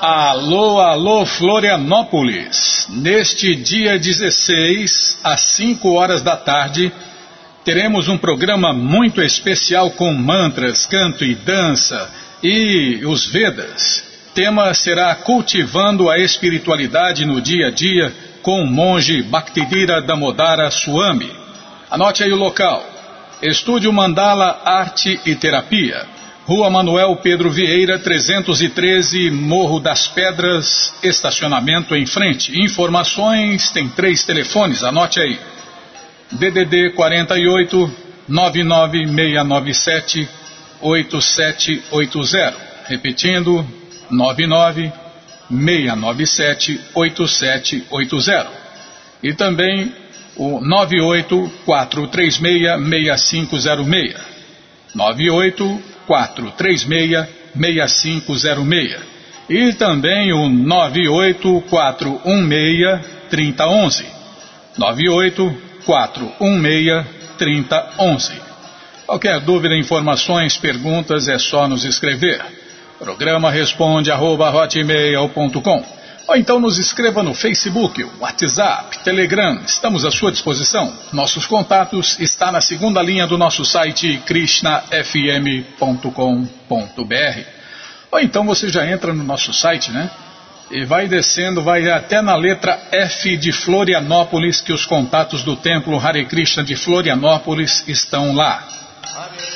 Alô, alô Florianópolis! Neste dia 16, às 5 horas da tarde, teremos um programa muito especial com mantras, canto e dança e os Vedas. Tema será Cultivando a Espiritualidade no Dia a Dia com o monge Bhaktidira Damodara Swami. Anote aí o local. Estúdio Mandala Arte e Terapia. Rua Manuel Pedro Vieira, 313, Morro das Pedras, estacionamento em frente. Informações, tem três telefones, anote aí. DDD 48 99697 8780. Repetindo, 99 697 8780. E também o 98436 6506. 98 984366506 e também o 984163011. 984163011. Qualquer dúvida, informações, perguntas é só nos escrever. Programa responde arroba hotmail.com ou então nos escreva no Facebook, WhatsApp, Telegram, estamos à sua disposição. Nossos contatos está na segunda linha do nosso site krishnafm.com.br. Ou então você já entra no nosso site, né? E vai descendo, vai até na letra F de Florianópolis, que os contatos do Templo Hare Krishna de Florianópolis estão lá. Bom,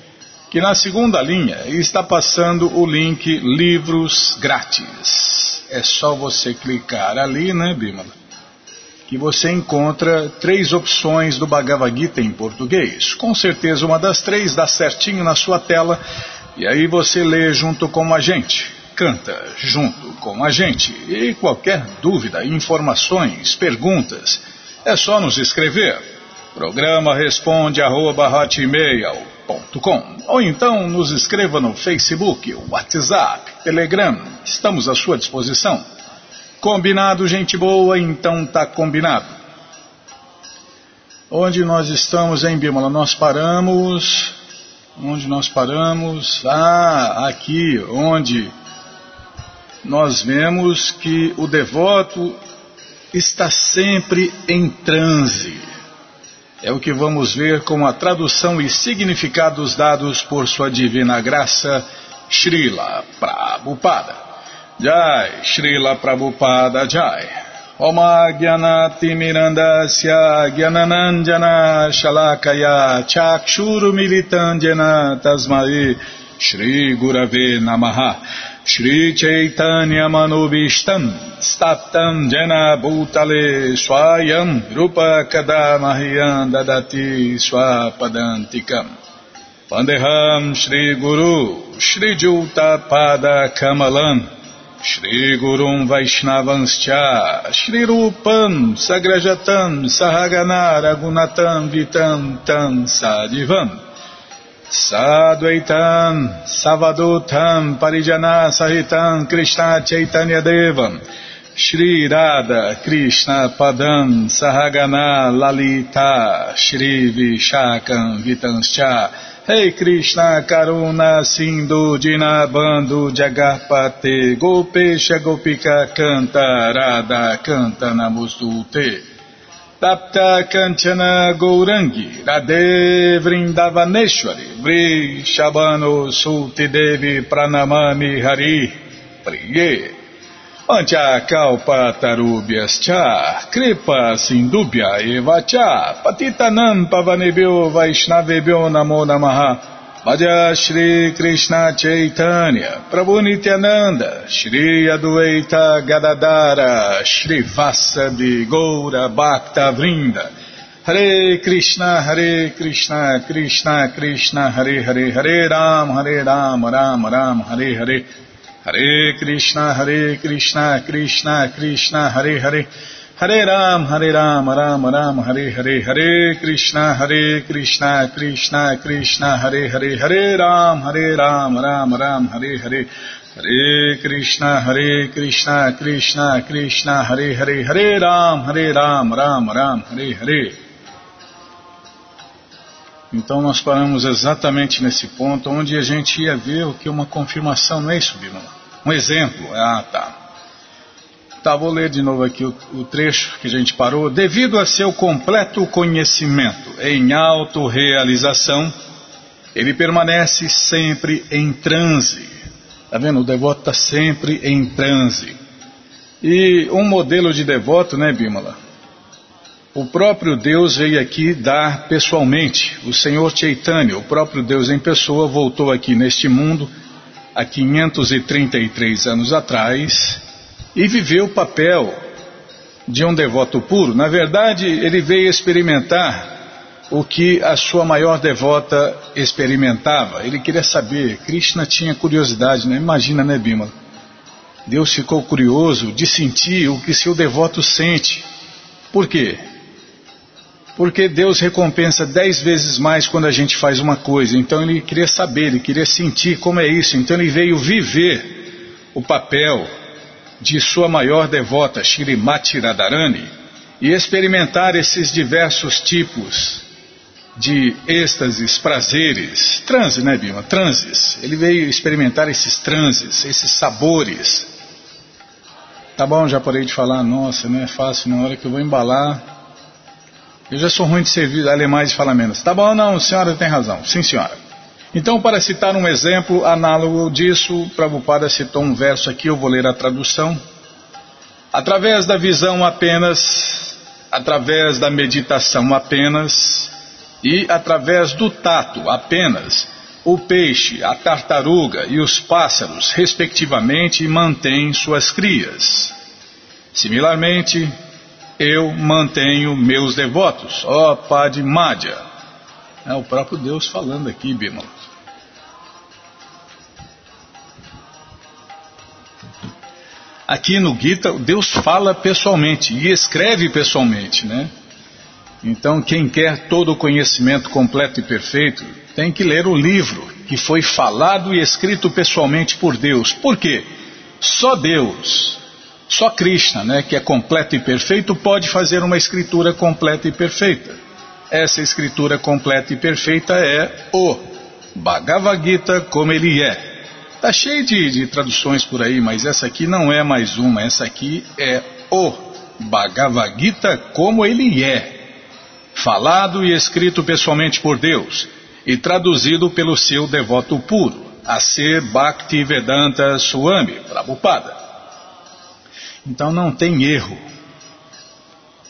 que na segunda linha está passando o link Livros Grátis. É só você clicar ali, né, Bimala? Que você encontra três opções do Bhagavad Gita em português. Com certeza uma das três dá certinho na sua tela e aí você lê junto com a gente canta junto com a gente. E qualquer dúvida, informações, perguntas, é só nos escrever. Programa responde arroba, ou então nos escreva no Facebook, WhatsApp, Telegram. Estamos à sua disposição. Combinado, gente boa? Então tá combinado. Onde nós estamos, em Bímola? Nós paramos. Onde nós paramos? Ah, aqui, onde nós vemos que o devoto está sempre em transe. É o que vamos ver com a tradução e significados dados por sua divina graça, Srila Prabhupada. Jai, Srila Prabhupada Jai. Oma Gyanati Mirandasya Gyananandjana Shalakaya Chakshuru Militandjana Tasmai Shri Gurave Namaha Shri Chaitanya Manubishtam Staptam Jena Bhutale Swayam Rupa Kadamahyam Dadati Swapadantikam Pandeham Shri Guru Shri Juta Pada Kamalam Shri Gurum Vaishnavanscha Shri Rupam Sagrajatam Sahagana Ragunatam Vitam Tam Sadivam Sadvaitam Savadutam Parijana Sahitam Krishna Chaitanya Devam. Shri Radha Krishna Padam Sahagana Lalita Shri Vishakam Vitanscha. Rei Krishna Karuna Sindhu Dinabando Jagarpate Gopesha Gopika Canta Radha Canta Tapta Kanchana Gourangi Radhe Vrindavaneshwari Vri Shabano Sulti Devi Pranamami Hari Priye. Pancha Kalpa Tarubhyas Cha Kripa Sindubhya Eva Cha Patitanam Pavanebhyo Vaishnavebhyo Namo Namaha Bhaja Shri Krishna Chaitanya, Prabhu Nityananda, Shri Adueita Gadadara, Shri Vasadi Goura Bhakta Vrinda, Hare Krishna, Hare Krishna, Krishna Krishna, Hare Hare, Hare Ram, Hare Ram, Ram Ram, Hare Hare, Hare Krishna, Hare Krishna, Krishna Krishna, Hare, Hare Ram, Hare Ram, Ram Ram, Hare Hare, Hare Krishna, Hare Krishna, Krishna Krishna, Hare Hare, Hare Ram, Hare Ram, Ram Ram, Hare Hare, Hare Krishna, Hare Krishna, Krishna Krishna, Hare Hare, Hare Ram, Hare Ram, Ram Ram, Hare Hare. Então nós paramos exatamente nesse ponto onde a gente ia ver o que uma confirmação, é isso, Bímola? Um exemplo. Ah, tá. Tá, vou ler de novo aqui o, o, trecho que a gente parou. Devido a seu completo conhecimento em autorrealização, ele permanece sempre em transe. Tá vendo? O devoto está sempre em transe. E um modelo de devoto, né, Bímola? O próprio Deus veio aqui dar pessoalmente. O Senhor Chaitanya, o próprio Deus em pessoa, voltou aqui neste mundo há 533 anos atrás e viveu o papel de um devoto puro. Na verdade, ele veio experimentar o que a sua maior devota experimentava. Ele queria saber, Krishna tinha curiosidade, né? Imagina, né, Bima? Deus ficou curioso de sentir o que seu devoto sente. Por quê? Porque Deus recompensa dez vezes mais quando a gente faz uma coisa. Então ele queria saber, ele queria sentir como é isso. Então ele veio viver o papel de sua maior devota, Shrimati Radharani, e experimentar esses diversos tipos de êxtases, prazeres, transe, né, Bima? Transes. Ele veio experimentar esses transes, esses sabores. Tá bom, já parei de falar, nossa, não é fácil, na hora que eu vou embalar. Eu já sou ruim de servir alemães e falar menos. Tá bom, não, senhora tem razão. Sim, senhora. Então, para citar um exemplo análogo disso, Prabhupada citou um verso aqui, eu vou ler a tradução. Através da visão apenas, através da meditação apenas e através do tato apenas, o peixe, a tartaruga e os pássaros, respectivamente, mantêm suas crias. Similarmente, eu mantenho meus devotos, ó Padmadya. É o próprio Deus falando aqui, Bimala. Aqui no Gita, Deus fala pessoalmente e escreve pessoalmente, né? Então, quem quer todo o conhecimento completo e perfeito, tem que ler o livro que foi falado e escrito pessoalmente por Deus. Por quê? Só Deus, só Krishna, né, que é completo e perfeito, pode fazer uma escritura completa e perfeita. Essa escritura completa e perfeita é o Bhagavad Gita como ele é. Tá cheio de, de traduções por aí, mas essa aqui não é mais uma, essa aqui é o Bhagavad Gita como ele é, falado e escrito pessoalmente por Deus e traduzido pelo seu devoto puro, a ser Bhaktivedanta Swami Prabhupada. Então não tem erro.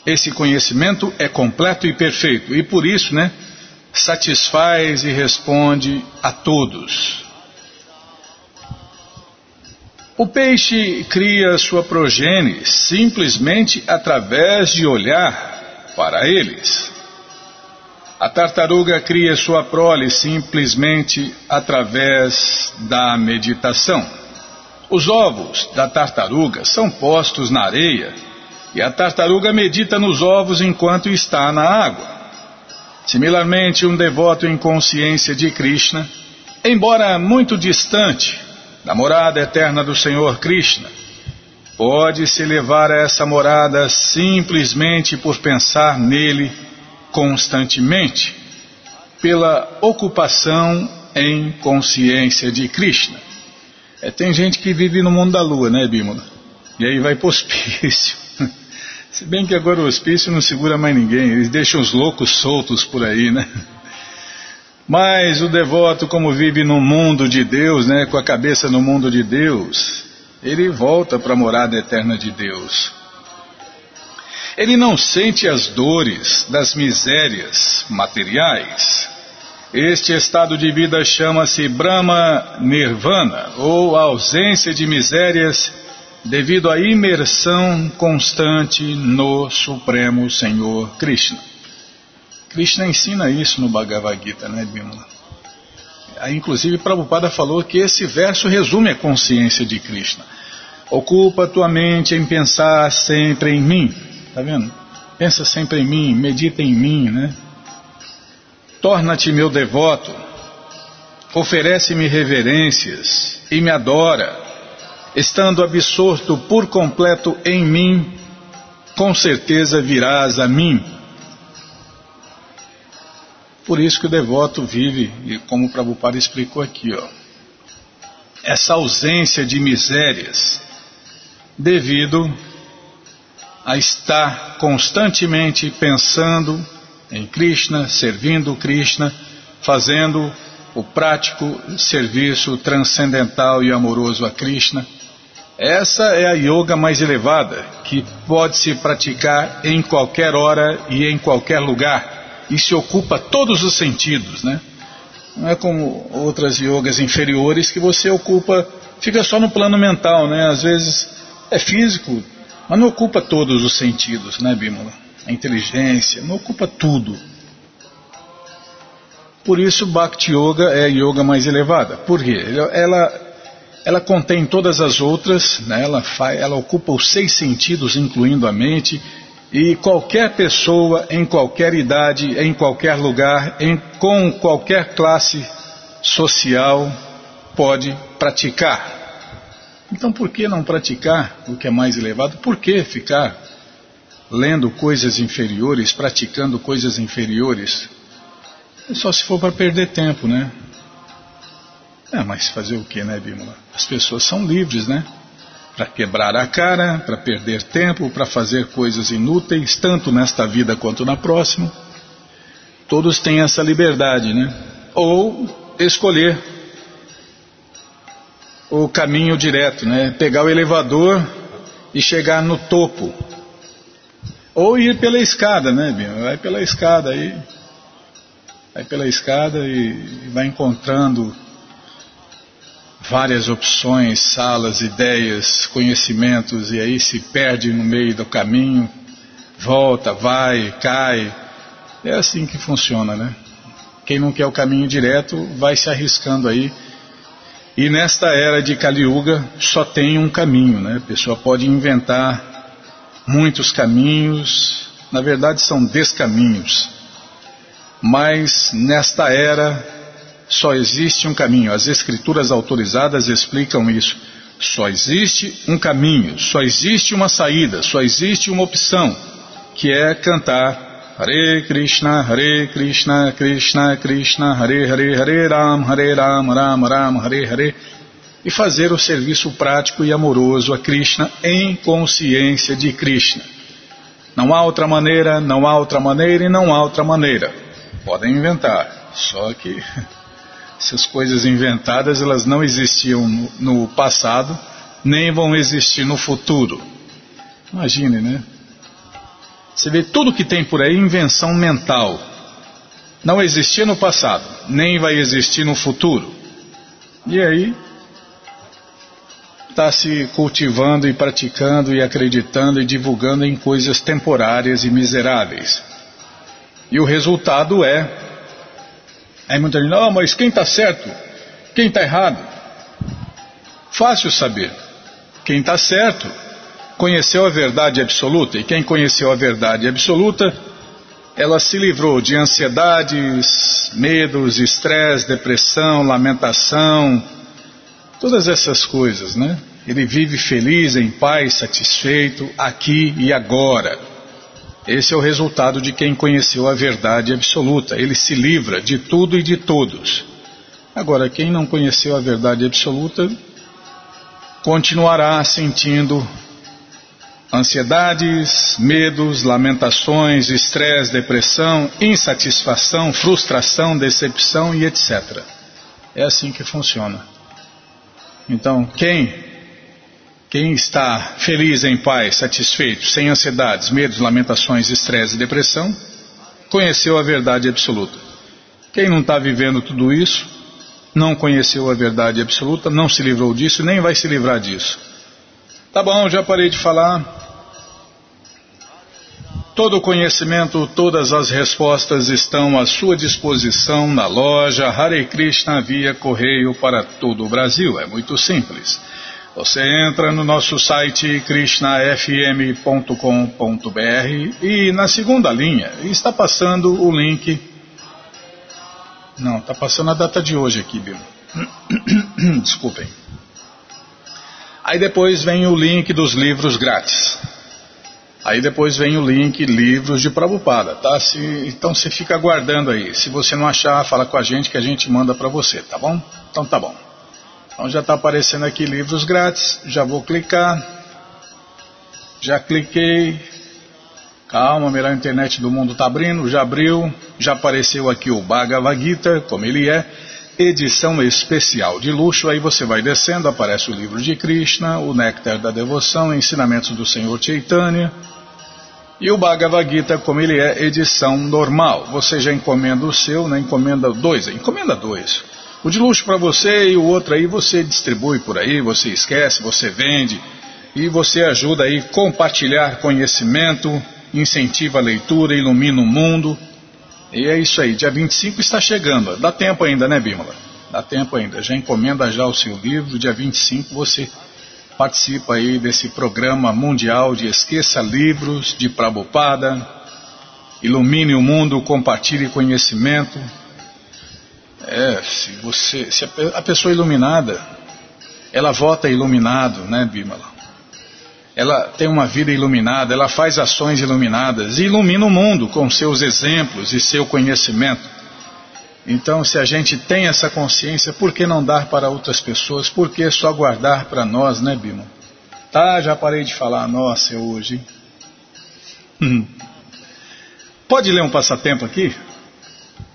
Esse conhecimento é completo e perfeito e por isso, né, satisfaz e responde a todos. O peixe cria sua progenie simplesmente através de olhar para eles. A tartaruga cria sua prole simplesmente através da meditação. Os ovos da tartaruga são postos na areia e a tartaruga medita nos ovos enquanto está na água. Similarmente, um devoto em consciência de Krishna, embora muito distante da morada eterna do Senhor Krishna, pode se levar a essa morada simplesmente por pensar nele constantemente, pela ocupação em consciência de Krishna. É, tem gente que vive no mundo da lua, né, Bímola? E aí vai pro hospício. Se bem que agora o hospício não segura mais ninguém, eles deixam os loucos soltos por aí, né? Mas o devoto, como vive no mundo de Deus, né, com a cabeça no mundo de Deus, ele volta para a morada eterna de Deus. Ele não sente as dores das misérias materiais. Este estado de vida chama-se Brahma Nirvana, ou ausência de misérias devido à imersão constante no Supremo Senhor Krishna. Krishna ensina isso no Bhagavad Gita, né, Bimala? Inclusive, Prabhupada falou que esse verso resume a consciência de Krishna. Ocupa tua mente em pensar sempre em mim. Tá vendo? Pensa sempre em mim, medita em mim, né? Torna-te meu devoto, oferece-me reverências e me adora estando absorto por completo em mim, com certeza virás a mim. Por isso que o devoto vive, e como o Prabhupada explicou aqui, ó, essa ausência de misérias, devido a estar constantemente pensando em Krishna, servindo Krishna, fazendo o prático serviço transcendental e amoroso a Krishna. Essa é a yoga mais elevada, que pode se praticar em qualquer hora e em qualquer lugar, se ocupa todos os sentidos, né? Não é como outras yogas inferiores que você ocupa, fica só no plano mental, né? Às vezes é físico, mas não ocupa todos os sentidos, né, Bímola? A inteligência, não ocupa tudo. Por isso, Bhakti Yoga é a yoga mais elevada. Por quê? Ela ela contém todas as outras, né? ela, ela ocupa os seis sentidos, incluindo a mente, e qualquer pessoa, em qualquer idade, em qualquer lugar, em, com qualquer classe social, pode praticar. Então, por que não praticar o que é mais elevado? Por que ficar lendo coisas inferiores, praticando coisas inferiores? É só se for para perder tempo, né? É, mas fazer o que, né, Bímola? As pessoas são livres, né? Para quebrar a cara, para perder tempo, para fazer coisas inúteis, tanto nesta vida quanto na próxima. Todos têm essa liberdade, né? Ou escolher o caminho direto, né? Pegar o elevador e chegar no topo. Ou ir pela escada, né, Bímola? Vai pela escada aí. Vai pela escada e vai encontrando várias opções, salas, ideias, conhecimentos, e aí se perde no meio do caminho, volta, vai, cai. É assim que funciona, né? Quem não quer o caminho direto vai se arriscando aí. E nesta era de Kali Yuga só tem um caminho, né? A pessoa pode inventar muitos caminhos, na verdade são descaminhos. Mas nesta era só existe um caminho. As escrituras autorizadas explicam isso. Só existe um caminho, só existe uma saída, só existe uma opção, que é cantar Hare Krishna, Hare Krishna, Krishna Krishna, Hare Hare, Hare Ram, Hare Ram, Ram Ram, Hare Hare, e fazer o serviço prático e amoroso a Krishna em consciência de Krishna. Não há outra maneira, não há outra maneira e não há outra maneira. Podem inventar, só que Essas coisas inventadas, elas não existiam no, passado, nem vão existir no futuro. Imagine, né? Você vê tudo que tem por aí invenção mental. Não existia no passado, nem vai existir no futuro. E aí está se cultivando e praticando e acreditando e divulgando em coisas temporárias e miseráveis. E o resultado é Aí muita gente, não, mas quem está certo? Quem está errado? Fácil saber. Quem está certo conheceu a verdade absoluta, e quem conheceu a verdade absoluta ela se livrou de ansiedades, medos, estresse, depressão, lamentação, todas essas coisas, né? Ele vive feliz, em paz, satisfeito, aqui e agora. Esse é o resultado de quem conheceu a verdade absoluta. Ele se livra de tudo e de todos. Agora, quem não conheceu a verdade absoluta continuará sentindo ansiedades, medos, lamentações, estresse, depressão, insatisfação, frustração, decepção e etc. É assim que funciona. Então, quem quem está feliz, em paz, satisfeito, sem ansiedades, medos, lamentações, estresse e depressão, conheceu a verdade absoluta. Quem não está vivendo tudo isso, não conheceu a verdade absoluta, não se livrou disso, nem vai se livrar disso. Tá bom, já parei de falar. Todo o conhecimento, todas as respostas estão à sua disposição na loja Hare Krishna via correio para todo o Brasil. É muito simples. Você entra no nosso site krishnafm.com.br e na segunda linha está passando o link não, está passando a data de hoje aqui, Bill. Desculpem. Aí depois vem o link dos livros grátis. Aí depois vem o link livros de Prabhupada, tá? Se, então você fica aguardando aí. Se você não achar, fala com a gente que a gente manda para você, tá bom? Então tá bom. Então já está aparecendo aqui livros grátis. Já vou clicar. Já cliquei. Calma, melhor internet do mundo está abrindo, já abriu, já apareceu aqui o Bhagavad Gita, como ele é, edição especial de luxo, aí você vai descendo, aparece o livro de Krishna, o Néctar da Devoção, ensinamentos do Senhor Chaitanya, e o Bhagavad Gita, como ele é, edição normal. Você já encomenda o seu, né? encomenda dois, encomenda dois. O de luxo para você e o outro aí você distribui por aí, você esquece, você vende, e você ajuda aí a compartilhar conhecimento, incentiva a leitura, ilumina o mundo. E é isso aí, dia 25 está chegando. Dá tempo ainda, né, Bímola? Dá tempo ainda. Já encomenda já o seu livro, dia 25 você participa aí desse programa mundial de Esqueça Livros de Prabhupada. Ilumine o mundo, compartilhe conhecimento. É, se você, se a, a pessoa iluminada, ela vota iluminado, né, Bímola? ela tem uma vida iluminada, ela faz ações iluminadas e ilumina o mundo com seus exemplos e seu conhecimento. Então, se a gente tem essa consciência, por que não dar para outras pessoas? Por que só guardar para nós, né, Bimo? Tá, já parei de falar, nossa, é hoje. Hum. Pode ler um passatempo aqui?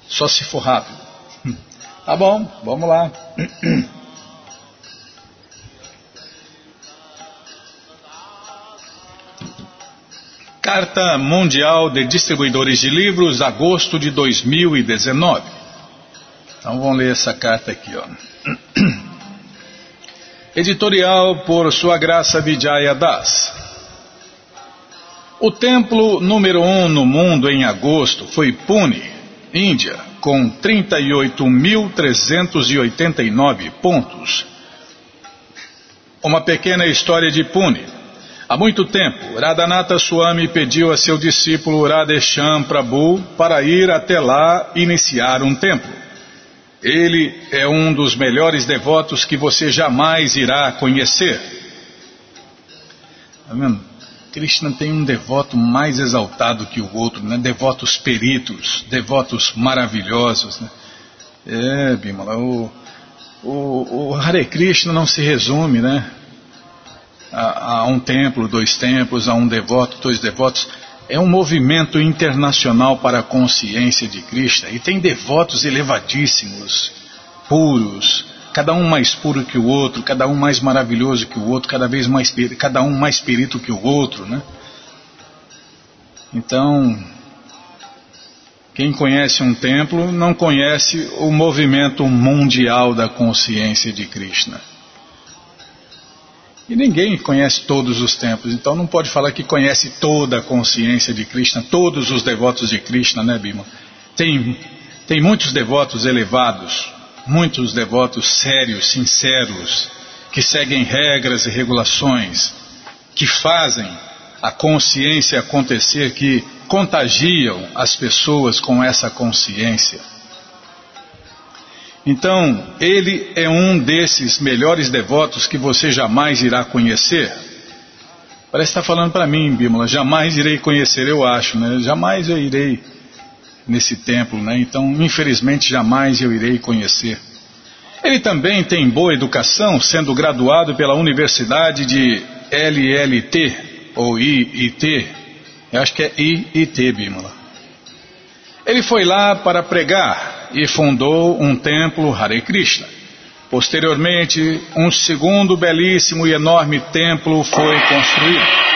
Só se for rápido. Tá bom, vamos lá. Carta Mundial de Distribuidores de Livros, agosto de 2019. Então vamos ler essa carta aqui, ó. Editorial por Sua Graça Vijaya Das. O templo número um no mundo em agosto foi Pune, Índia, com 38.389 pontos. Uma pequena história de Pune. Há muito tempo, Radhanatha Swami pediu a seu discípulo Radhesham Prabhu para ir até lá iniciar um templo. Ele é um dos melhores devotos que você jamais irá conhecer. Tá vendo? Krishna tem um devoto mais exaltado que o outro, né? devotos peritos, devotos maravilhosos. Né? É, Bimala, o, o, o Hare Krishna não se resume, né? a, a um templo, dois templos, a um devoto, dois devotos. É um movimento internacional para a consciência de Krishna e tem devotos elevadíssimos, puros, cada um mais puro que o outro, cada um mais maravilhoso que o outro, cada vez mais cada um mais perito que o outro, né? Então, quem conhece um templo não conhece o movimento mundial da consciência de Krishna. E ninguém conhece todos os tempos, então não pode falar que conhece toda a consciência de Krishna, todos os devotos de Krishna, né, Bima? Tem, tem muitos devotos elevados, muitos devotos sérios, sinceros, que seguem regras e regulações, que fazem a consciência acontecer, que contagiam as pessoas com essa consciência. Então, ele é um desses melhores devotos que você jamais irá conhecer. Parece estar falando para mim, Bímola, jamais irei conhecer, eu acho, né? Jamais eu irei nesse templo, né? Então, infelizmente, jamais eu irei conhecer. Ele também tem boa educação, sendo graduado pela Universidade de LLT, ou IIT, eu acho que é IIT, Bímola. Ele foi lá para pregar e fundou um templo Hare Krishna. Posteriormente, um segundo belíssimo e enorme templo foi construído.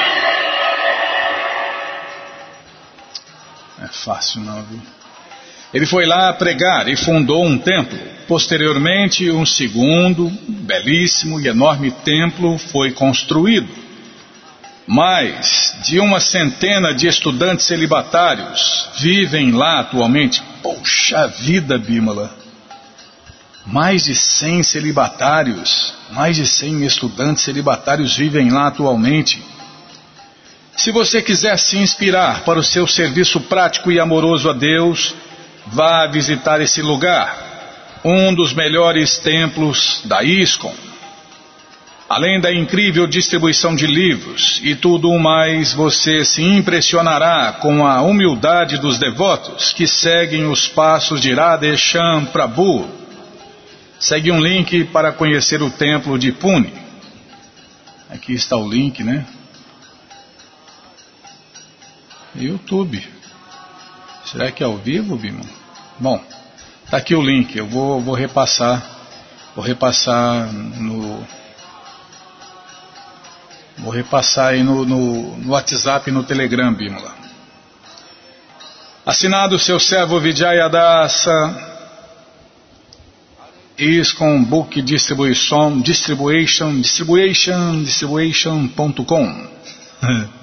Fácil não, viu? Ele foi lá pregar e fundou um templo. Posteriormente, um segundo, belíssimo e enorme templo foi construído. Mais de uma centena de estudantes celibatários vivem lá atualmente. Poxa vida, Bímola! Mais de 100 celibatários, mais de 100 estudantes celibatários vivem lá atualmente. Se você quiser se inspirar para o seu serviço prático e amoroso a Deus, Vá visitar esse lugar, um dos melhores templos da ISKCON. Além da incrível distribuição de livros e tudo mais, você se impressionará com a humildade dos devotos que seguem os passos de Radhesham Prabhu. Segue um link para conhecer o templo de Pune. Aqui está o link, né? YouTube. Será que é ao vivo, Bimo? Bom, tá aqui o link. Eu vou, vou repassar, vou repassar no, vou repassar aí no, no, no WhatsApp e no Telegram, Bímola. Assinado seu servo Vijayadasa, is com book distribution, distribution, distribution, distribution.com.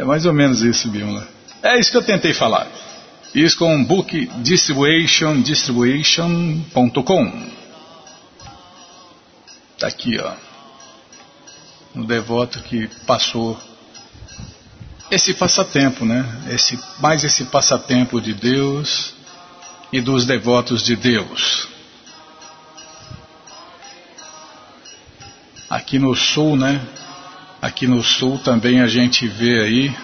é mais ou menos isso, Bímola. É isso que eu tentei falar. Isso com book distribution, distribution.com. Está aqui, ó. Um devoto que passou esse passatempo, né? Esse, mais esse passatempo de Deus e dos devotos de Deus. Aqui no sul, né? Aqui no sul também a gente vê aí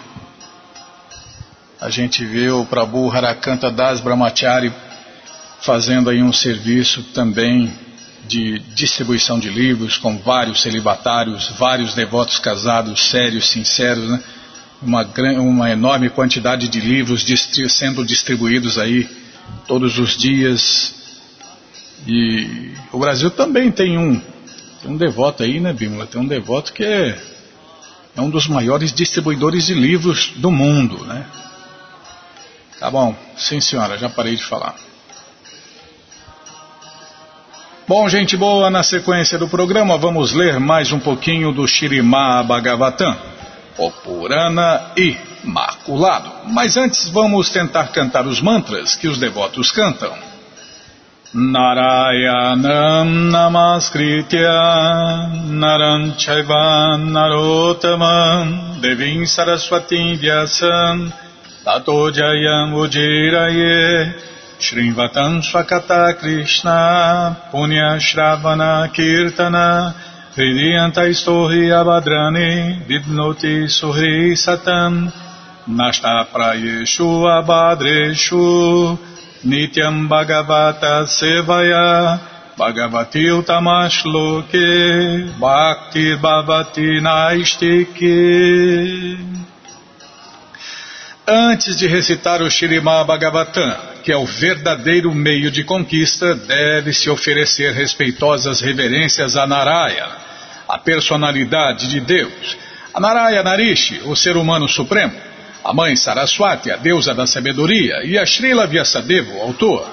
a gente vê o Prabhu Harakanta Das Brahmachari fazendo aí um serviço também de distribuição de livros com vários celibatários, vários devotos casados, sérios, sinceros, né? uma, uma enorme quantidade de livros distri sendo distribuídos aí todos os dias. E o Brasil também tem um, tem um devoto aí, né, Bímola? Tem um devoto que é, é um dos maiores distribuidores de livros do mundo, né? Tá bom, sim senhora, já parei de falar. Bom, gente boa, na sequência do programa vamos ler mais um pouquinho do Shirimá Bhagavatam, o Purana Imaculado. Mas antes vamos tentar cantar os mantras que os devotos cantam. Narayanam Namaskritya Naranchaivan Narotamam Devim Saraswati Vyasam Tato Jayam Ujiraye Shrivatam Swakata Krishna Punya Shravana Kirtana Hridiyanta Istohi Abadrani Vidnoti Suhri Satam Nasta Prayeshu Abadreshu Nityam Bhagavata Sevaya Bhagavati Utamashloke Bhakti Bhavati Naistike. Antes de recitar o Shirimá Bhagavatam, que é o verdadeiro meio de conquista, deve-se oferecer respeitosas reverências a Narayana, a personalidade de Deus, a Narayana Narishi, o ser humano supremo, a mãe Saraswati, a deusa da sabedoria, e a Srila Vyasadeva, o autor.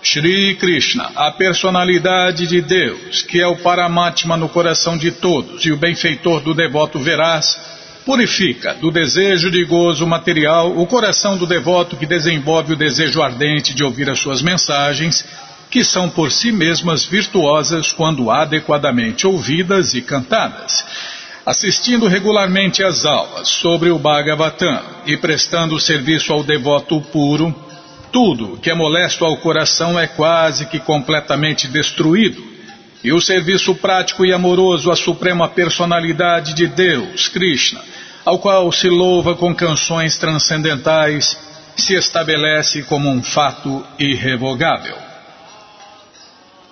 Shri Krishna, a personalidade de Deus, que é o Paramatma no coração de todos e o benfeitor do devoto veraz, Purifica do desejo de gozo material o coração do devoto que desenvolve o desejo ardente de ouvir as suas mensagens, que são por si mesmas virtuosas quando adequadamente ouvidas e cantadas. Assistindo regularmente às aulas sobre o Bhagavatam e prestando serviço ao devoto puro, tudo que é molesto ao coração é quase que completamente destruído. E o serviço prático e amoroso à suprema personalidade de Deus, Krishna, ao qual se louva com canções transcendentais, se estabelece como um fato irrevogável.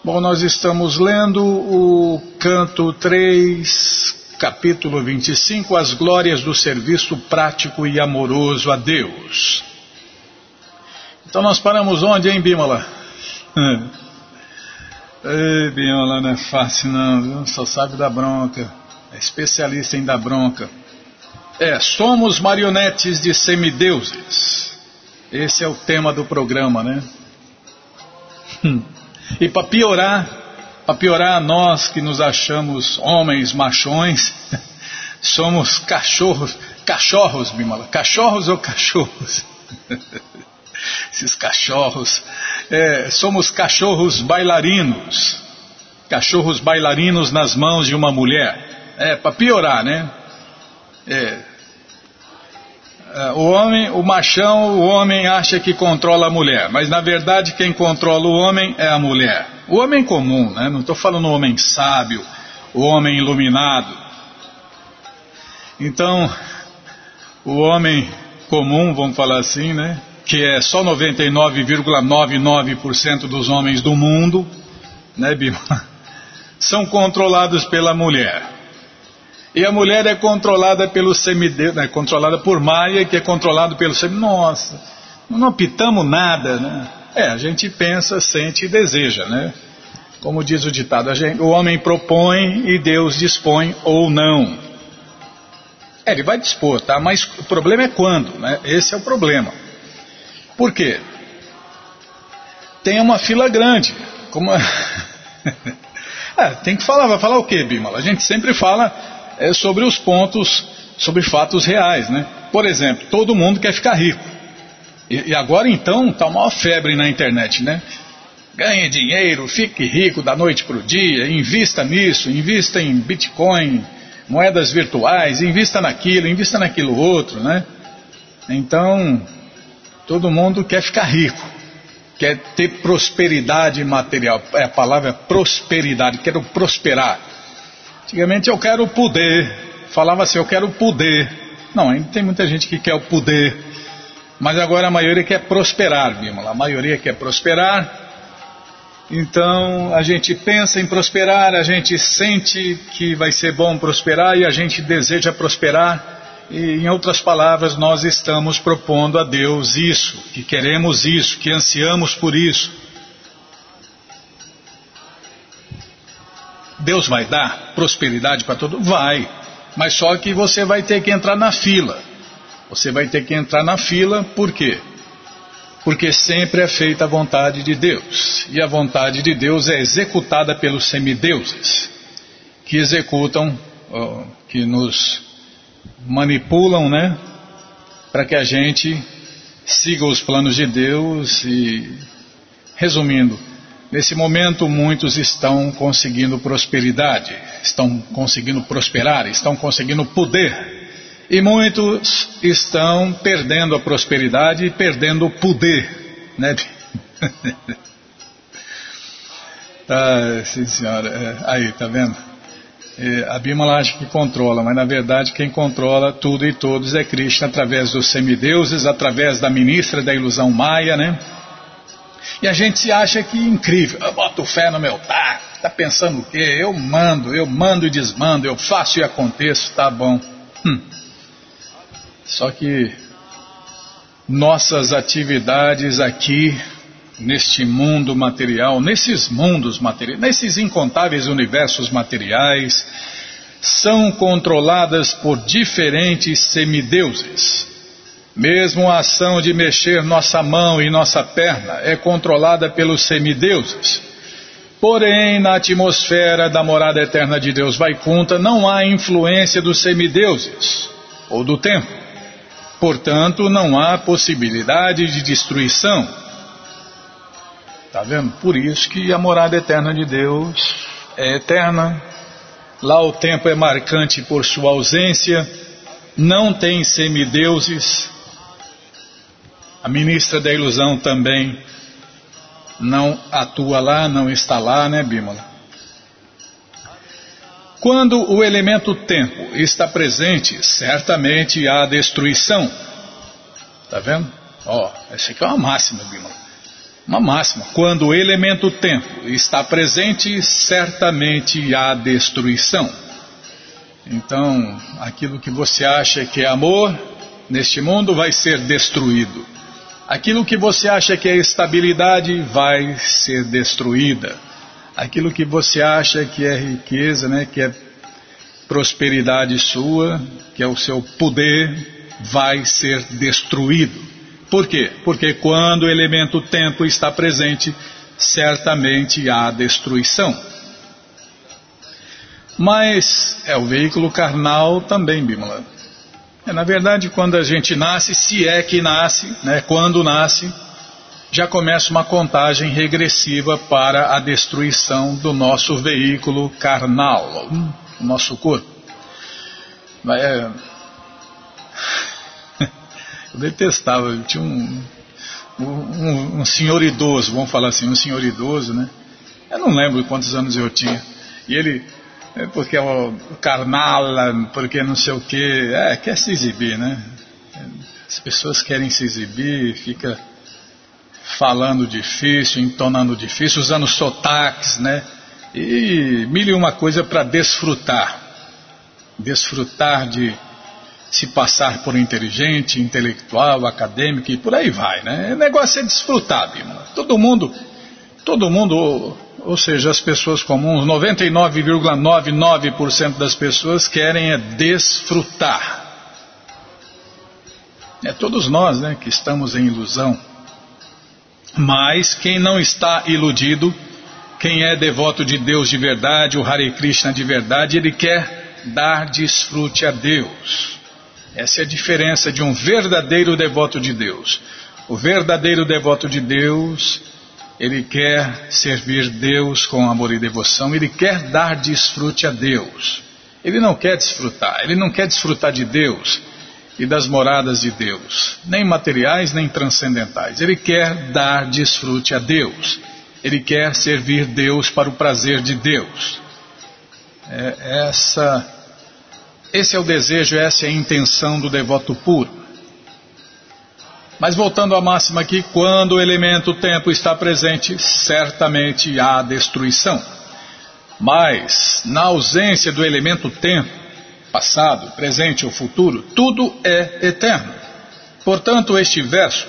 Bom, nós estamos lendo o canto 3, capítulo 25, As Glórias do Serviço Prático e Amoroso a Deus. Então nós paramos onde, hein, Bímola? Ei, Bímola, não é fácil não, viu? só sabe da bronca. É especialista em dar bronca. É, somos marionetes de semideuses. Esse é o tema do programa, né? E para piorar, para piorar nós que nos achamos homens machões, somos cachorros, cachorros, Bimala, cachorros ou cachorros? Esses cachorros, é, somos cachorros bailarinos, cachorros bailarinos nas mãos de uma mulher. É, para piorar, né? É, é, o homem, o machão, o homem acha que controla a mulher, mas na verdade quem controla o homem é a mulher. O homem comum, né? não estou falando o homem sábio, o homem iluminado. Então, o homem comum, vamos falar assim, né? que é só 99,99% dos homens do mundo, né, Bima? São controlados pela mulher. E a mulher é controlada pelo semideus, né, controlada por Maia, que é controlado pelo semideus. Nossa, não optamos nada, né? É, a gente pensa, sente e deseja, né? Como diz o ditado, gente, o homem propõe e Deus dispõe ou não. É, ele vai dispor, tá? Mas o problema é quando, né? Esse é o problema. Por quê? Tem uma fila grande. Como... é, tem que falar, vai falar o quê, Bimala? A gente sempre fala é, sobre os pontos, sobre fatos reais. Né? Por exemplo, todo mundo quer ficar rico. E, e agora então está uma febre na internet, né? Ganhe dinheiro, fique rico da noite para o dia, invista nisso, invista em Bitcoin, moedas virtuais, invista naquilo, invista naquilo outro, né? Então, todo mundo quer ficar rico, quer ter prosperidade material. É a palavra prosperidade, quero prosperar. Antigamente eu quero poder. Falava assim, eu quero poder. Não, ainda tem muita gente que quer o poder. Mas agora a maioria quer prosperar, Bímola. A maioria quer prosperar. Então a gente pensa em prosperar, a gente sente que vai ser bom prosperar e a gente deseja prosperar. E, em outras palavras, nós estamos propondo a Deus isso, que queremos isso, que ansiamos por isso. Deus vai dar prosperidade para todo? Vai. Mas só que você vai ter que entrar na fila. Você vai ter que entrar na fila, por quê? Porque sempre é feita a vontade de Deus. E a vontade de Deus é executada pelos semideuses, que executam, que nos manipulam, né? Para que a gente siga os planos de Deus e, resumindo, Nesse momento, muitos estão conseguindo prosperidade, estão conseguindo prosperar, estão conseguindo poder. E muitos estão perdendo a prosperidade e perdendo o poder. Né? ah, sim, senhora. É, aí, tá vendo? É, a Bímola acha que controla, mas na verdade quem controla tudo e todos é Krishna através dos semideuses, através da ministra da ilusão maia, né? E a gente se acha que incrível. Eu boto fé no meu tá, tá pensando o quê? Eu mando, eu mando e desmando, eu faço e aconteço, tá bom. Hum. Só que nossas atividades aqui neste mundo material, nesses mundos materiais, nesses incontáveis universos materiais, são controladas por diferentes semideuses. Mesmo a ação de mexer nossa mão e nossa perna é controlada pelos semideuses. Porém, na atmosfera da morada eterna de Deus Vaikunta não há influência dos semideuses ou do tempo. Portanto, não há possibilidade de destruição. Está vendo? Por isso que a morada eterna de Deus é eterna. Lá o tempo é marcante por sua ausência, não tem semideuses. A ministra da ilusão também não atua lá, não está lá, né, Bímola? Quando o elemento tempo está presente, certamente há destruição. Tá vendo? Ó, essa aqui é uma máxima, Bímola. Uma máxima. Quando o elemento tempo está presente, certamente há destruição. Então, aquilo que você acha que é amor neste mundo vai ser destruído. Aquilo que você acha que é estabilidade vai ser destruída. Aquilo que você acha que é riqueza, né, que é prosperidade sua, que é o seu poder, vai ser destruído. Por quê? Porque quando o elemento tempo está presente, certamente há destruição. Mas é o veículo carnal também, Bimala. É, na verdade, quando a gente nasce, se é que nasce, né, quando nasce, já começa uma contagem regressiva para a destruição do nosso veículo carnal, o nosso corpo. É... Eu detestava, eu tinha um, um, um senhor idoso, vamos falar assim, um senhor idoso, né? Eu não lembro quantos anos eu tinha. E ele é porque é o carnal, porque não sei o que, é, quer se exibir, né? As pessoas querem se exibir, fica falando difícil, entonando difícil, usando sotaques, né? E mil e uma coisa para desfrutar. Desfrutar de se passar por inteligente, intelectual, acadêmico e por aí vai, né? O negócio é desfrutar, Bima. Todo mundo, todo mundo ou seja, as pessoas comuns, 99,99% das pessoas querem é desfrutar. É todos nós né, que estamos em ilusão. Mas quem não está iludido, quem é devoto de Deus de verdade, o Hare Krishna de verdade, ele quer dar desfrute a Deus. Essa é a diferença de um verdadeiro devoto de Deus. O verdadeiro devoto de Deus ele quer servir Deus com amor e devoção, ele quer dar desfrute a Deus. Ele não quer desfrutar, ele não quer desfrutar de Deus e das moradas de Deus, nem materiais nem transcendentais. Ele quer dar desfrute a Deus. Ele quer servir Deus para o prazer de Deus. É, essa, esse é o desejo, essa é a intenção do devoto puro. Mas voltando à máxima aqui, quando o elemento tempo está presente, certamente há destruição. Mas, na ausência do elemento tempo, passado, presente ou futuro, tudo é eterno. Portanto, este verso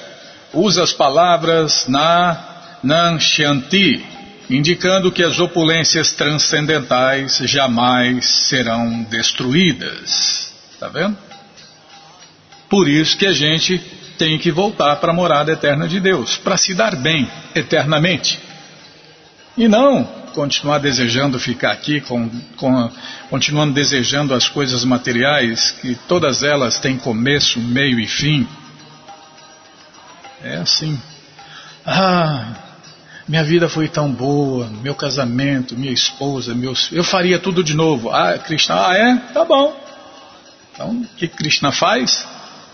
usa as palavras na Nanshanti, indicando que as opulências transcendentais jamais serão destruídas. Está vendo? Por isso que a gente tem que voltar para a morada eterna de Deus, para se dar bem eternamente. E não continuar desejando ficar aqui, com, com, continuando desejando as coisas materiais, que todas elas têm começo, meio e fim. É assim. Ah, minha vida foi tão boa, meu casamento, minha esposa, meus. Eu faria tudo de novo. Ah, Krishna, ah, é? Tá bom. Então, o que Krishna faz?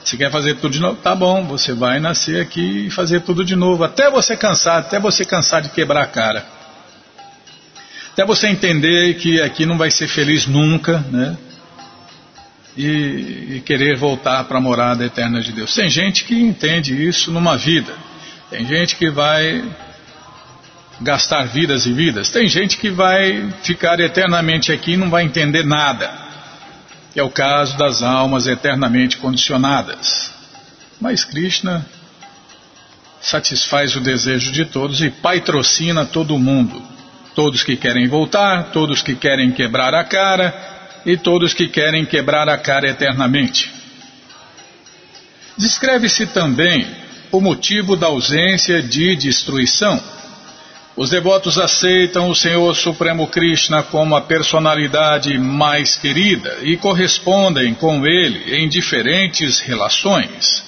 Você quer fazer tudo de novo? Tá bom, você vai nascer aqui e fazer tudo de novo, até você cansar, até você cansar de quebrar a cara. Até você entender que aqui não vai ser feliz nunca, né? E, e querer voltar para a morada eterna de Deus. Tem gente que entende isso numa vida. Tem gente que vai gastar vidas e vidas. Tem gente que vai ficar eternamente aqui e não vai entender nada é o caso das almas eternamente condicionadas. Mas Krishna satisfaz o desejo de todos e patrocina todo mundo. Todos que querem voltar, todos que querem quebrar a cara e todos que querem quebrar a cara eternamente. Descreve-se também o motivo da ausência de destruição os devotos aceitam o Senhor Supremo Krishna como a personalidade mais querida e correspondem com ele em diferentes relações.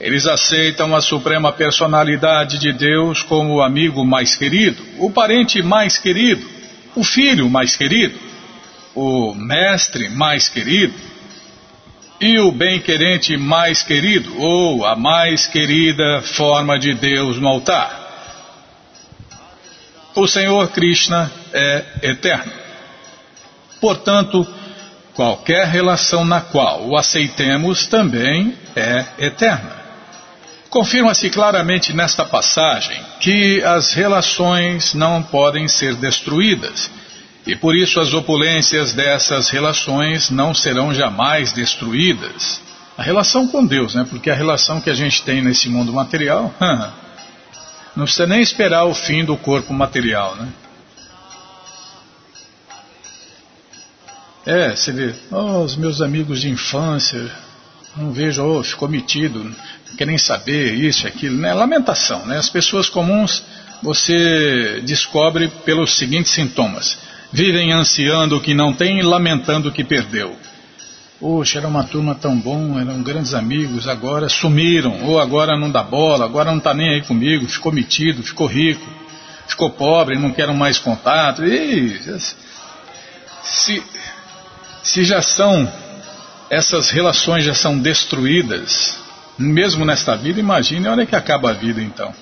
Eles aceitam a Suprema Personalidade de Deus como o amigo mais querido, o parente mais querido, o filho mais querido. o mestre mais querido, e o bem-querente mais querido, ou a mais querida forma de Deus no altar. O Senhor Krishna é eterno. Portanto, qualquer relação na qual o aceitemos também é eterna. Confirma-se claramente nesta passagem que as relações não podem ser destruídas e por isso as opulências dessas relações não serão jamais destruídas. A relação com Deus, né? Porque a relação que a gente tem nesse mundo material, não precisa nem esperar o fim do corpo material, né? É, você vê, oh, os meus amigos de infância, não vejo, oh, ficou metido, não quer nem saber isso, aquilo, né? Lamentação, né? As pessoas comuns você descobre pelos seguintes sintomas: vivem ansiando o que não tem e lamentando o que perdeu. Poxa, era uma turma tão bom, eram grandes amigos, agora sumiram, ou agora não dá bola, agora não está nem aí comigo, ficou metido, ficou rico, ficou pobre, não quero mais contato. E, se, se já são, essas relações já são destruídas, mesmo nesta vida, imagine olha que acaba a vida então.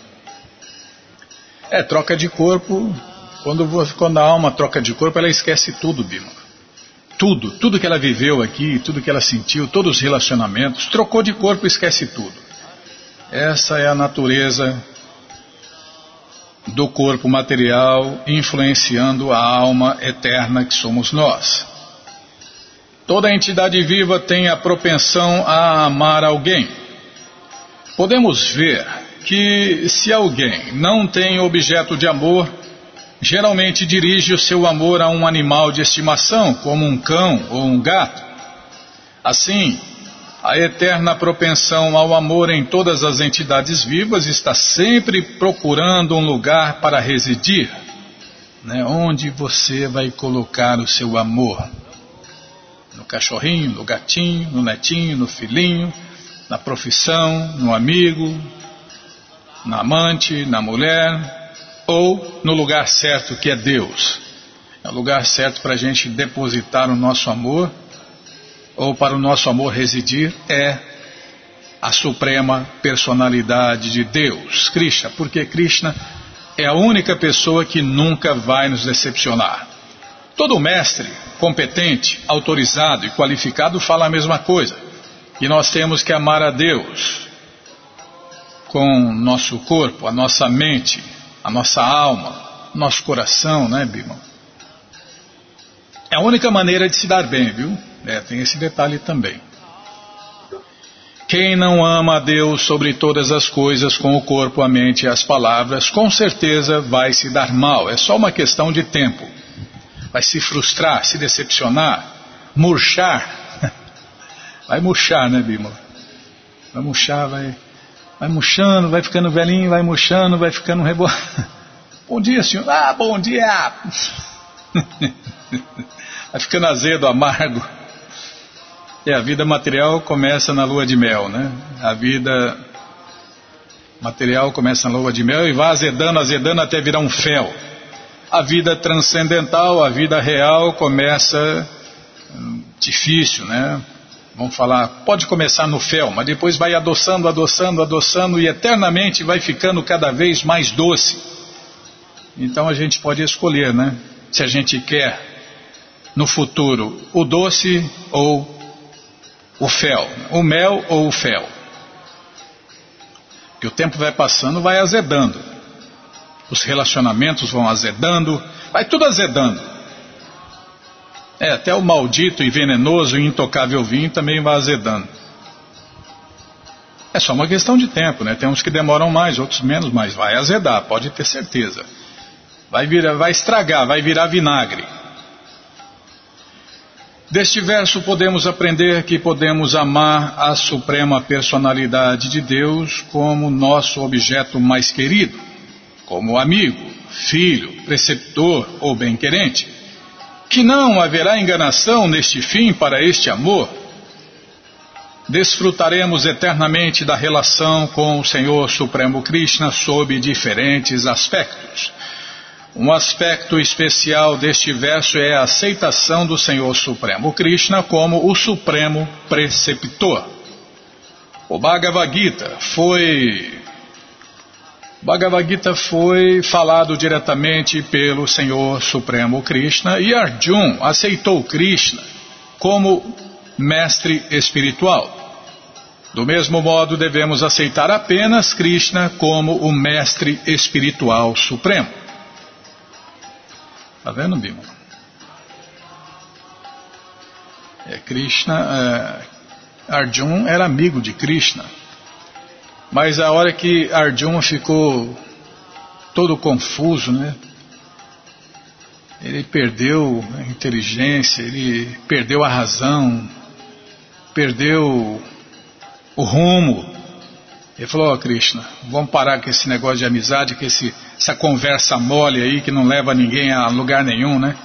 É, troca de corpo, quando, quando a alma troca de corpo, ela esquece tudo, Bima. Tudo, tudo que ela viveu aqui, tudo que ela sentiu, todos os relacionamentos, trocou de corpo e esquece tudo. Essa é a natureza do corpo material influenciando a alma eterna que somos nós. Toda entidade viva tem a propensão a amar alguém. Podemos ver que se alguém não tem objeto de amor, geralmente dirige o seu amor a um animal de estimação, como um cão ou um gato. Assim, a eterna propensão ao amor em todas as entidades vivas está sempre procurando um lugar para residir. Né? Onde você vai colocar o seu amor? No cachorrinho, no gatinho, no netinho, no filhinho, na profissão, no amigo, na amante, na mulher, ou no lugar certo que é Deus. É o lugar certo para a gente depositar o nosso amor, ou para o nosso amor residir, é a suprema personalidade de Deus, Krishna, porque Krishna é a única pessoa que nunca vai nos decepcionar. Todo mestre competente, autorizado e qualificado fala a mesma coisa. E nós temos que amar a Deus com nosso corpo, a nossa mente, a nossa alma, nosso coração, né, Bima? É a única maneira de se dar bem, viu? É, tem esse detalhe também. Quem não ama a Deus sobre todas as coisas com o corpo, a mente e as palavras, com certeza vai se dar mal. É só uma questão de tempo. Vai se frustrar, se decepcionar, murchar. Vai murchar, né, Bima? Vai murchar, vai Vai murchando, vai ficando velhinho, vai murchando, vai ficando rebo... Bom dia, senhor. Ah, bom dia. vai ficando azedo, amargo. E a vida material começa na lua de mel, né? A vida material começa na lua de mel e vai azedando, azedando até virar um fel. A vida transcendental, a vida real começa hum, difícil, né? Vamos falar, pode começar no fel, mas depois vai adoçando, adoçando, adoçando e eternamente vai ficando cada vez mais doce. Então a gente pode escolher, né? Se a gente quer no futuro o doce ou o fel, o mel ou o fel. Que o tempo vai passando, vai azedando. Os relacionamentos vão azedando, vai tudo azedando. É, até o maldito e venenoso e intocável vinho também vai azedando. É só uma questão de tempo, né? Tem uns que demoram mais, outros menos, mas vai azedar, pode ter certeza. Vai, virar, vai estragar, vai virar vinagre. Deste verso podemos aprender que podemos amar a suprema personalidade de Deus como nosso objeto mais querido, como amigo, filho, preceptor ou bem-querente que não haverá enganação neste fim para este amor, desfrutaremos eternamente da relação com o Senhor Supremo Krishna sob diferentes aspectos. Um aspecto especial deste verso é a aceitação do Senhor Supremo Krishna como o Supremo Preceptor. O Bhagavad Gita foi Bhagavad Gita foi falado diretamente pelo Senhor Supremo Krishna e Arjun aceitou Krishna como mestre espiritual. Do mesmo modo, devemos aceitar apenas Krishna como o mestre espiritual supremo. Está vendo, Bima? É, Krishna, é, Arjun era amigo de Krishna. Mas a hora que Arjun ficou todo confuso, né? Ele perdeu a inteligência, ele perdeu a razão, perdeu o rumo. Ele falou, ó oh, Krishna, vamos parar com esse negócio de amizade, com esse, essa conversa mole aí que não leva ninguém a lugar nenhum, né?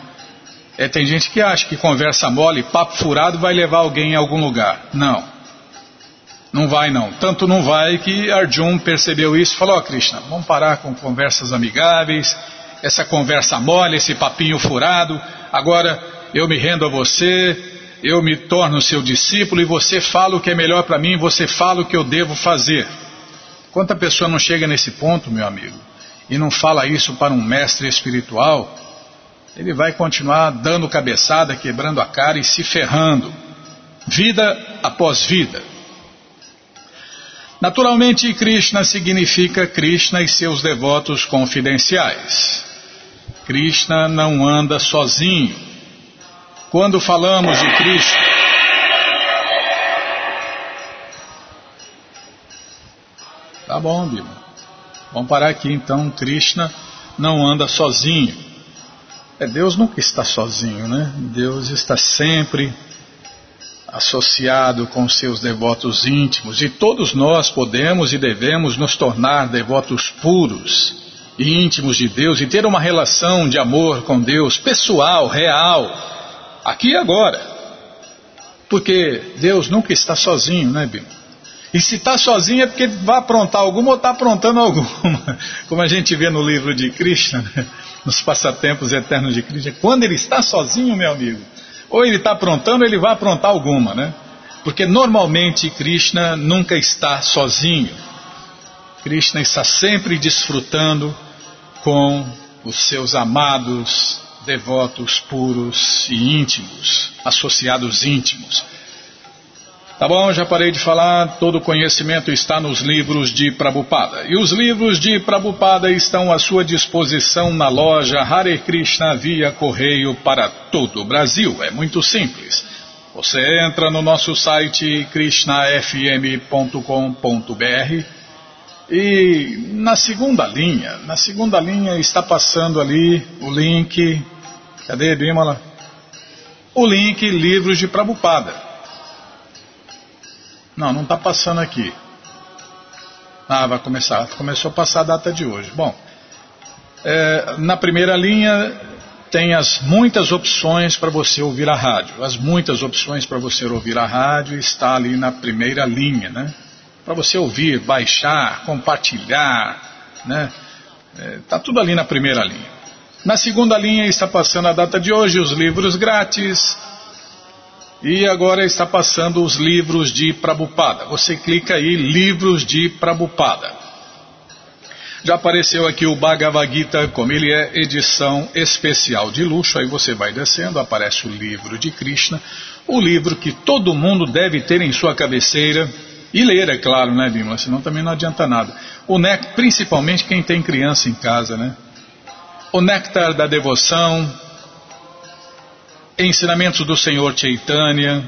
É, tem gente que acha que conversa mole, papo furado vai levar alguém a algum lugar. Não. Não vai não. Tanto não vai que Arjun percebeu isso e falou, ó oh, Krishna, vamos parar com conversas amigáveis, essa conversa mole, esse papinho furado, agora eu me rendo a você, eu me torno seu discípulo e você fala o que é melhor para mim, você fala o que eu devo fazer. Quanta pessoa não chega nesse ponto, meu amigo, e não fala isso para um mestre espiritual, ele vai continuar dando cabeçada, quebrando a cara e se ferrando, vida após vida. Naturalmente, Krishna significa Krishna e seus devotos confidenciais. Krishna não anda sozinho. Quando falamos de Cristo, tá bom, Bima. Vamos parar aqui então. Krishna não anda sozinho. É, Deus nunca está sozinho, né? Deus está sempre associado com seus devotos íntimos e todos nós podemos e devemos nos tornar devotos puros e íntimos de Deus e ter uma relação de amor com Deus pessoal, real aqui e agora. Porque Deus nunca está sozinho, né, Bíblia? E se está sozinho é porque vai aprontar alguma ou está aprontando alguma. Como a gente vê no livro de Krishna, né? nos passatempos eternos de Krishna. Quando ele está sozinho, meu amigo, ou ele está aprontando ou ele vai aprontar alguma, né? Porque normalmente Krishna nunca está sozinho. Krishna está sempre desfrutando com os seus amados devotos puros e íntimos, associados íntimos. Tá bom, já parei de falar, todo conhecimento está nos livros de Prabhupada. E os livros de Prabhupada estão à sua disposição na loja Hare Krishna via correio para todo o Brasil. É muito simples. Você entra no nosso site krishnafm.com.br e na segunda linha, na segunda linha está passando ali o link Cadê, Bimala? O link Livros de Prabupada. Não, não está passando aqui. Ah, vai começar. Começou a passar a data de hoje. Bom, é, na primeira linha tem as muitas opções para você ouvir a rádio. As muitas opções para você ouvir a rádio está ali na primeira linha, né? Para você ouvir, baixar, compartilhar, né? Está é, tudo ali na primeira linha. Na segunda linha está passando a data de hoje, os livros grátis. E agora está passando os livros de Prabupada. Você clica aí, livros de Prabupada. Já apareceu aqui o Bhagavad Gita, como ele é edição especial de luxo. Aí você vai descendo, aparece o livro de Krishna, o livro que todo mundo deve ter em sua cabeceira e ler, é claro, né, Bima? Senão também não adianta nada. O principalmente quem tem criança em casa, né? o néctar da devoção, ensinamentos do Senhor Chaitanya,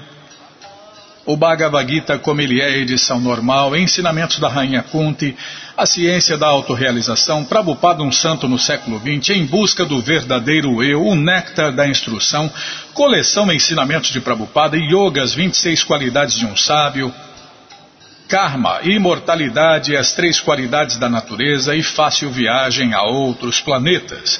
o Bhagavad Gita como ele é, edição normal, ensinamentos da Rainha Kunti, a ciência da autorrealização, Prabhupada um santo no século XX, em busca do verdadeiro eu, o néctar da instrução, coleção ensinamentos de Prabhupada, yogas, 26 qualidades de um sábio, karma, imortalidade, as três qualidades da natureza e fácil viagem a outros planetas.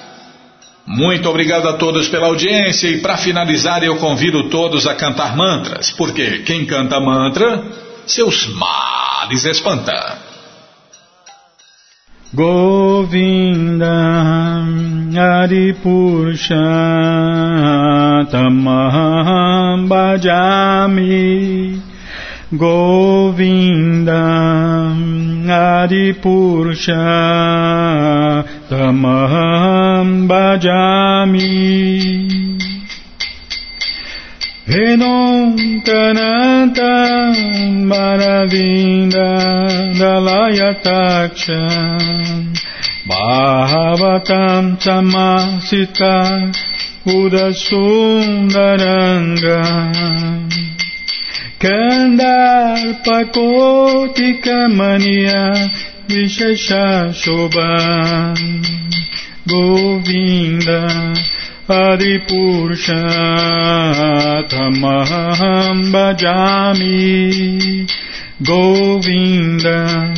Muito obrigado a todos pela audiência e para finalizar eu convido todos a cantar mantras, porque quem canta mantra, seus males espanta. Govinda Adipurusha Tamaham Bhajami Govinda Adipurusha tamaham bhajami Renon kanantam maravinda dalayatakshan Bhavatam samasita udasundarangam Kandarpakotikamaniya Vishesha Shobha Govinda Adipurushathamaham bhajami. Govinda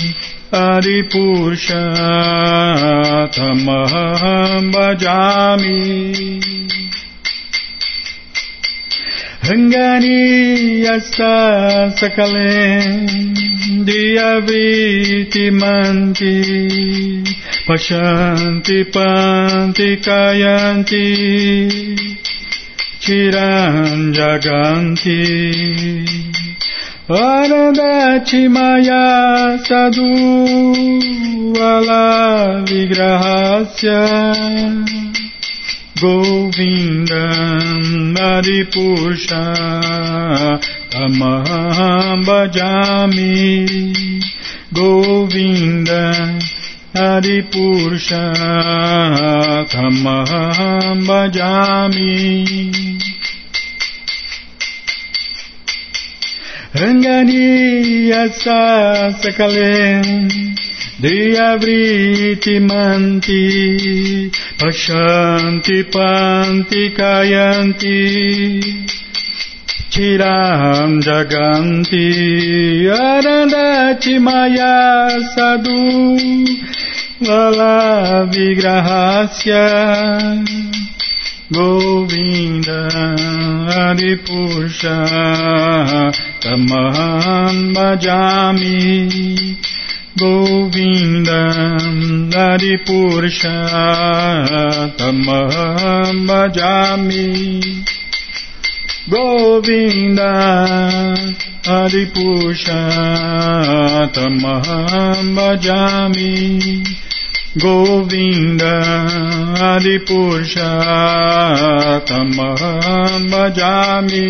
Adipurushathamaham bhajami रङ्गनीयसा सकलेन्द्रियवीतिमन्ति पशन्ति पान्ति कायन्ति चिरम् जगन्ति वरदचि मया सदूवला विग्रहस्य Govindam Adipurusha Tamaham Bhajami Govindam Adipurusha Tamaham Bhajami Rangani Yasa Sakalen Diyavriti Manti Pashanti Panti Kayanti Chiram Jaganti Arandati Maya Sadhu Lala Vigrahasya Govinda Adipusha Tamaham Bhajami Govinda Hari Purusham Bhajami Govinda Hari Purusham Bhajami Govinda Hari Purusham Bhajami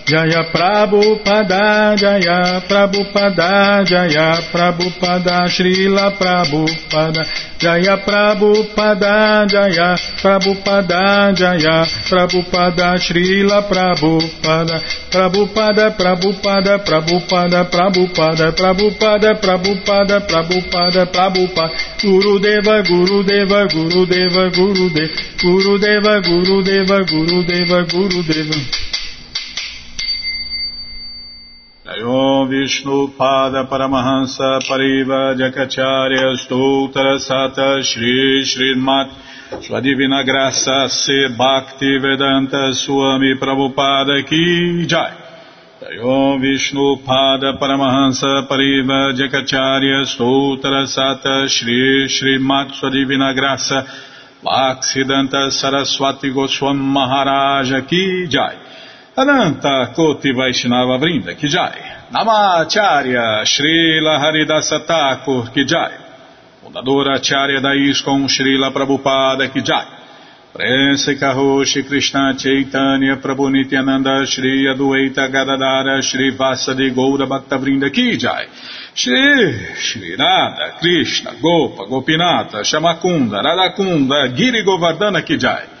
Jaya Prabhupada, Jaya Prabhupada, Jaya Prabhupada, Srila Prabhupada, Jaya Prabhupada, Jaya Prabhupada, Jaya Prabhupada, Srila Prabhupada, Prabhupada, Prabhupada, Prabhupada, Prabhupada, Prabhupada, Prabhupada, Prabhupada, Prabhupada, Guru Deva, Guru Deva, Guru Deva, Guru Deva, Om Vishnu Pada Paramahansa Pariva Jakacharya Stoutra Sata Shri Srimat Sua Divina Graça Se Bhakti Vedanta Swami Prabhupada Ki Jai. Om Vishnu Pada Paramahansa Pariva Jakacharya Stoutra Sata Shri Srimat Sua Divina Graça Bhaksidanta Saraswati Goswam Maharaja Ki Jai. Ananta Koti Vaishnava Vrinda Kijai, Namacharya Srila Haridasa Thakur Kijai, Fundadora Acharya da ISKCON Srila Prabhupada Kijai, Prensa Karoshi Krishna Chaitanya Prabhu Nityananda Shri Adueita Gadadara Shri Vasadi Goura Bhakta Vrinda Kijai, Shri Shri Radha Krishna Gopa Gopinata Shamakunda Radakunda Giri Govardhana Kijai,